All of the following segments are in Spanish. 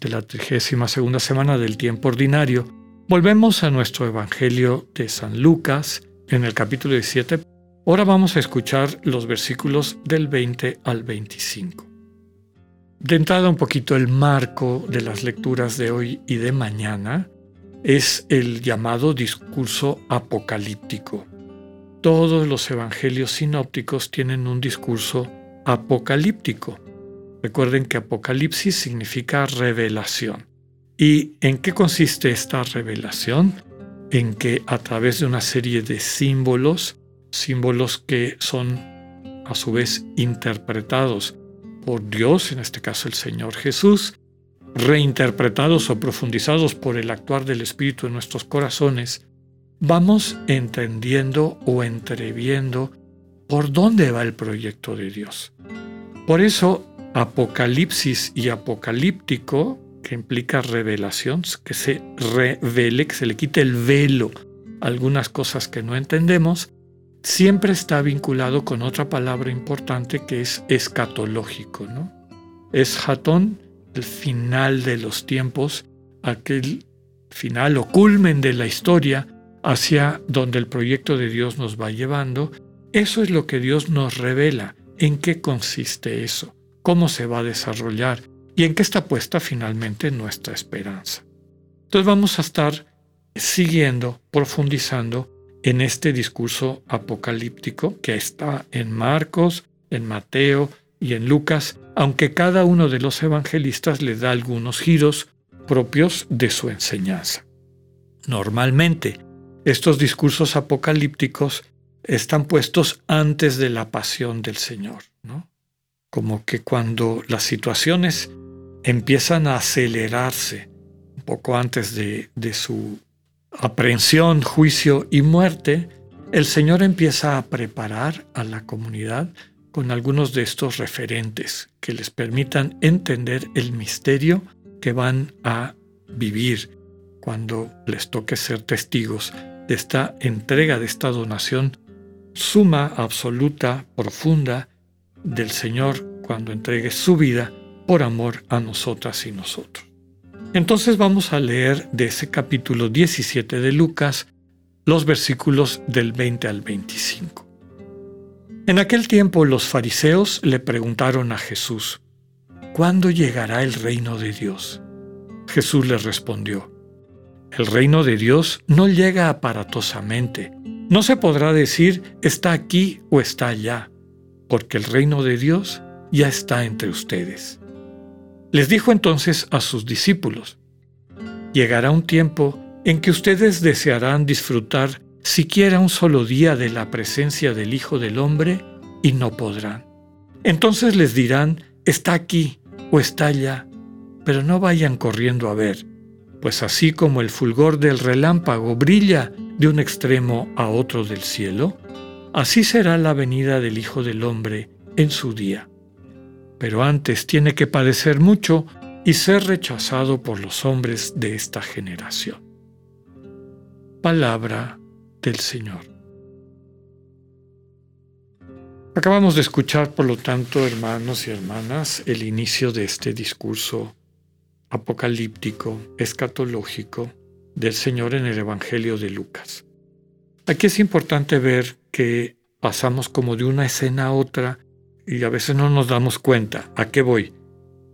de la 32 segunda semana del tiempo ordinario, volvemos a nuestro Evangelio de San Lucas en el capítulo 17. Ahora vamos a escuchar los versículos del 20 al 25. De entrada un poquito el marco de las lecturas de hoy y de mañana es el llamado discurso apocalíptico. Todos los evangelios sinópticos tienen un discurso apocalíptico. Recuerden que apocalipsis significa revelación. ¿Y en qué consiste esta revelación? En que a través de una serie de símbolos, símbolos que son a su vez interpretados por Dios, en este caso el Señor Jesús, reinterpretados o profundizados por el actuar del Espíritu en nuestros corazones, vamos entendiendo o entreviendo por dónde va el proyecto de Dios. Por eso, Apocalipsis y apocalíptico, que implica revelación, que se revele, que se le quite el velo. A algunas cosas que no entendemos, siempre está vinculado con otra palabra importante que es escatológico, ¿no? Es hatón el final de los tiempos, aquel final o culmen de la historia hacia donde el proyecto de Dios nos va llevando, eso es lo que Dios nos revela, en qué consiste eso, cómo se va a desarrollar y en qué está puesta finalmente nuestra esperanza. Entonces vamos a estar siguiendo, profundizando en este discurso apocalíptico que está en Marcos, en Mateo y en Lucas aunque cada uno de los evangelistas le da algunos giros propios de su enseñanza. Normalmente, estos discursos apocalípticos están puestos antes de la pasión del Señor, ¿no? Como que cuando las situaciones empiezan a acelerarse un poco antes de, de su aprehensión, juicio y muerte, el Señor empieza a preparar a la comunidad con algunos de estos referentes que les permitan entender el misterio que van a vivir cuando les toque ser testigos de esta entrega, de esta donación suma, absoluta, profunda del Señor cuando entregue su vida por amor a nosotras y nosotros. Entonces vamos a leer de ese capítulo 17 de Lucas los versículos del 20 al 25. En aquel tiempo los fariseos le preguntaron a Jesús, ¿cuándo llegará el reino de Dios? Jesús les respondió, el reino de Dios no llega aparatosamente. No se podrá decir está aquí o está allá, porque el reino de Dios ya está entre ustedes. Les dijo entonces a sus discípulos, llegará un tiempo en que ustedes desearán disfrutar siquiera un solo día de la presencia del Hijo del Hombre y no podrán. Entonces les dirán, está aquí o está allá, pero no vayan corriendo a ver, pues así como el fulgor del relámpago brilla de un extremo a otro del cielo, así será la venida del Hijo del Hombre en su día. Pero antes tiene que padecer mucho y ser rechazado por los hombres de esta generación. Palabra del Señor. Acabamos de escuchar, por lo tanto, hermanos y hermanas, el inicio de este discurso apocalíptico, escatológico del Señor en el Evangelio de Lucas. Aquí es importante ver que pasamos como de una escena a otra y a veces no nos damos cuenta. ¿A qué voy?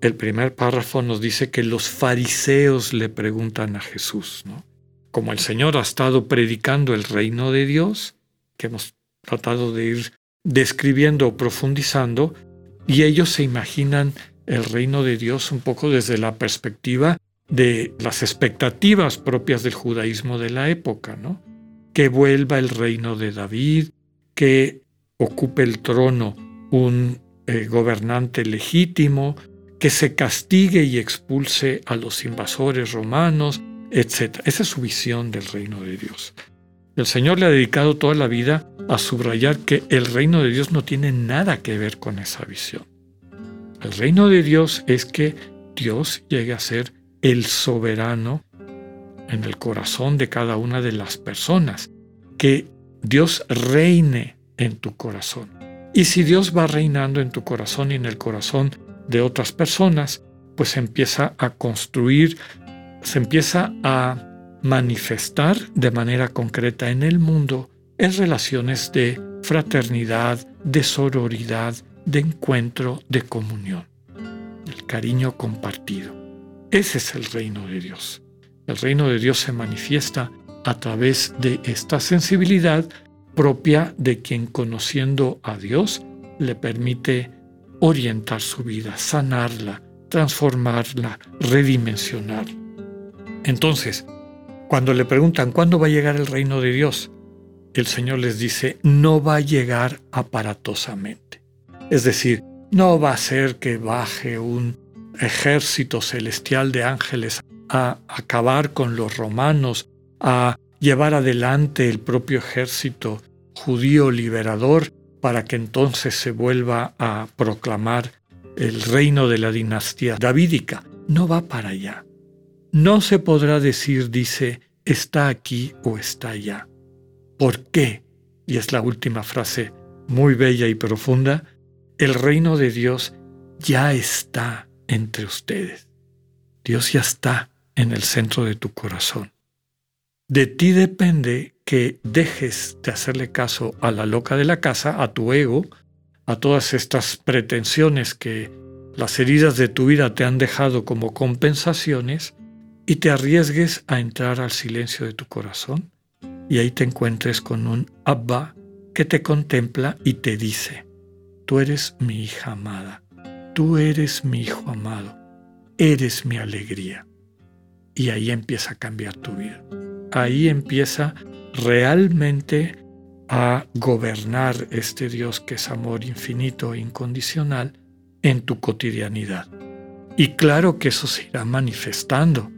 El primer párrafo nos dice que los fariseos le preguntan a Jesús, ¿no? como el Señor ha estado predicando el reino de Dios, que hemos tratado de ir describiendo o profundizando, y ellos se imaginan el reino de Dios un poco desde la perspectiva de las expectativas propias del judaísmo de la época, ¿no? Que vuelva el reino de David, que ocupe el trono un eh, gobernante legítimo, que se castigue y expulse a los invasores romanos, etc. Esa es su visión del reino de Dios. El Señor le ha dedicado toda la vida a subrayar que el reino de Dios no tiene nada que ver con esa visión. El reino de Dios es que Dios llegue a ser el soberano en el corazón de cada una de las personas, que Dios reine en tu corazón. Y si Dios va reinando en tu corazón y en el corazón de otras personas, pues empieza a construir, se empieza a manifestar de manera concreta en el mundo en relaciones de fraternidad, de sororidad, de encuentro, de comunión. El cariño compartido. Ese es el reino de Dios. El reino de Dios se manifiesta a través de esta sensibilidad propia de quien conociendo a Dios le permite orientar su vida, sanarla, transformarla, redimensionar. Entonces, cuando le preguntan cuándo va a llegar el reino de Dios, el Señor les dice, no va a llegar aparatosamente. Es decir, no va a ser que baje un ejército celestial de ángeles a acabar con los romanos, a llevar adelante el propio ejército judío liberador para que entonces se vuelva a proclamar el reino de la dinastía davídica. No va para allá. No se podrá decir, dice, está aquí o está allá. ¿Por qué? Y es la última frase muy bella y profunda. El reino de Dios ya está entre ustedes. Dios ya está en el centro de tu corazón. De ti depende que dejes de hacerle caso a la loca de la casa, a tu ego, a todas estas pretensiones que las heridas de tu vida te han dejado como compensaciones y te arriesgues a entrar al silencio de tu corazón y ahí te encuentres con un Abba que te contempla y te dice, tú eres mi hija amada, tú eres mi hijo amado, eres mi alegría. Y ahí empieza a cambiar tu vida. Ahí empieza realmente a gobernar este Dios que es amor infinito e incondicional en tu cotidianidad. Y claro que eso se irá manifestando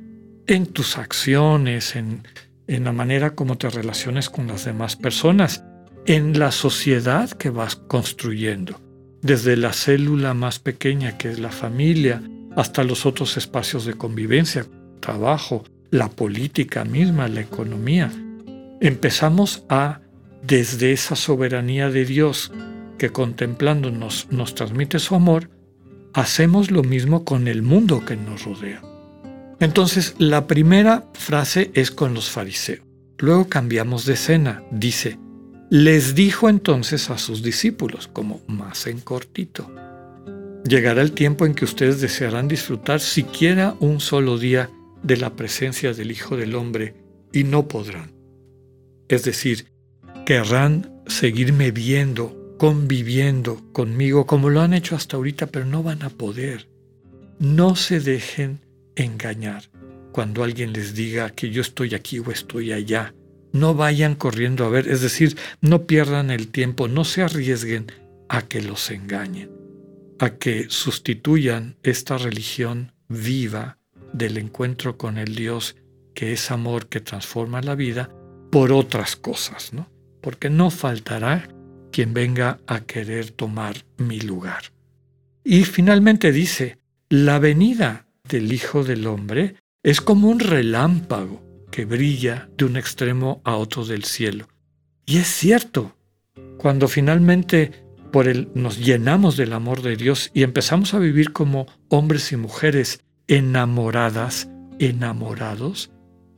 en tus acciones, en, en la manera como te relaciones con las demás personas, en la sociedad que vas construyendo, desde la célula más pequeña que es la familia, hasta los otros espacios de convivencia, trabajo, la política misma, la economía. Empezamos a, desde esa soberanía de Dios que contemplándonos nos transmite su amor, hacemos lo mismo con el mundo que nos rodea. Entonces, la primera frase es con los fariseos. Luego cambiamos de escena. Dice, les dijo entonces a sus discípulos, como más en cortito, llegará el tiempo en que ustedes desearán disfrutar siquiera un solo día de la presencia del Hijo del Hombre y no podrán. Es decir, querrán seguirme viendo, conviviendo conmigo como lo han hecho hasta ahorita, pero no van a poder. No se dejen engañar cuando alguien les diga que yo estoy aquí o estoy allá. No vayan corriendo a ver, es decir, no pierdan el tiempo, no se arriesguen a que los engañen, a que sustituyan esta religión viva del encuentro con el Dios que es amor que transforma la vida por otras cosas, ¿no? Porque no faltará quien venga a querer tomar mi lugar. Y finalmente dice, la venida del Hijo del Hombre es como un relámpago que brilla de un extremo a otro del cielo. Y es cierto, cuando finalmente por él nos llenamos del amor de Dios y empezamos a vivir como hombres y mujeres enamoradas, enamorados,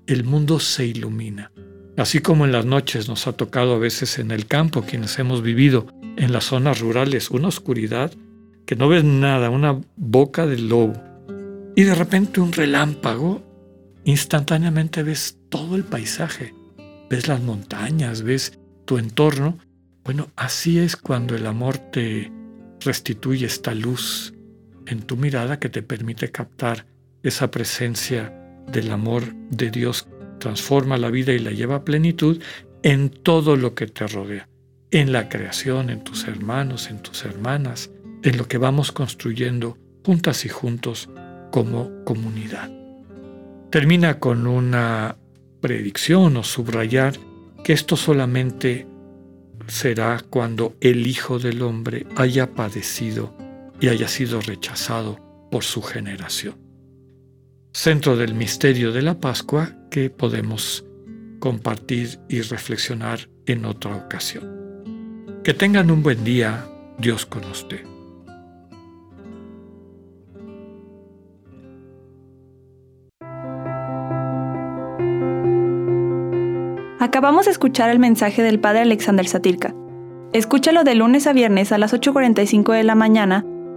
el mundo se ilumina. Así como en las noches nos ha tocado a veces en el campo, quienes hemos vivido en las zonas rurales, una oscuridad que no ves nada, una boca de lobo y de repente un relámpago, instantáneamente ves todo el paisaje, ves las montañas, ves tu entorno. Bueno, así es cuando el amor te restituye esta luz en tu mirada que te permite captar esa presencia del amor de Dios, transforma la vida y la lleva a plenitud en todo lo que te rodea, en la creación, en tus hermanos, en tus hermanas, en lo que vamos construyendo juntas y juntos como comunidad. Termina con una predicción o subrayar que esto solamente será cuando el Hijo del Hombre haya padecido y haya sido rechazado por su generación. Centro del misterio de la Pascua que podemos compartir y reflexionar en otra ocasión. Que tengan un buen día, Dios con usted. Acabamos de escuchar el mensaje del Padre Alexander Satirka. Escúchalo de lunes a viernes a las 8.45 de la mañana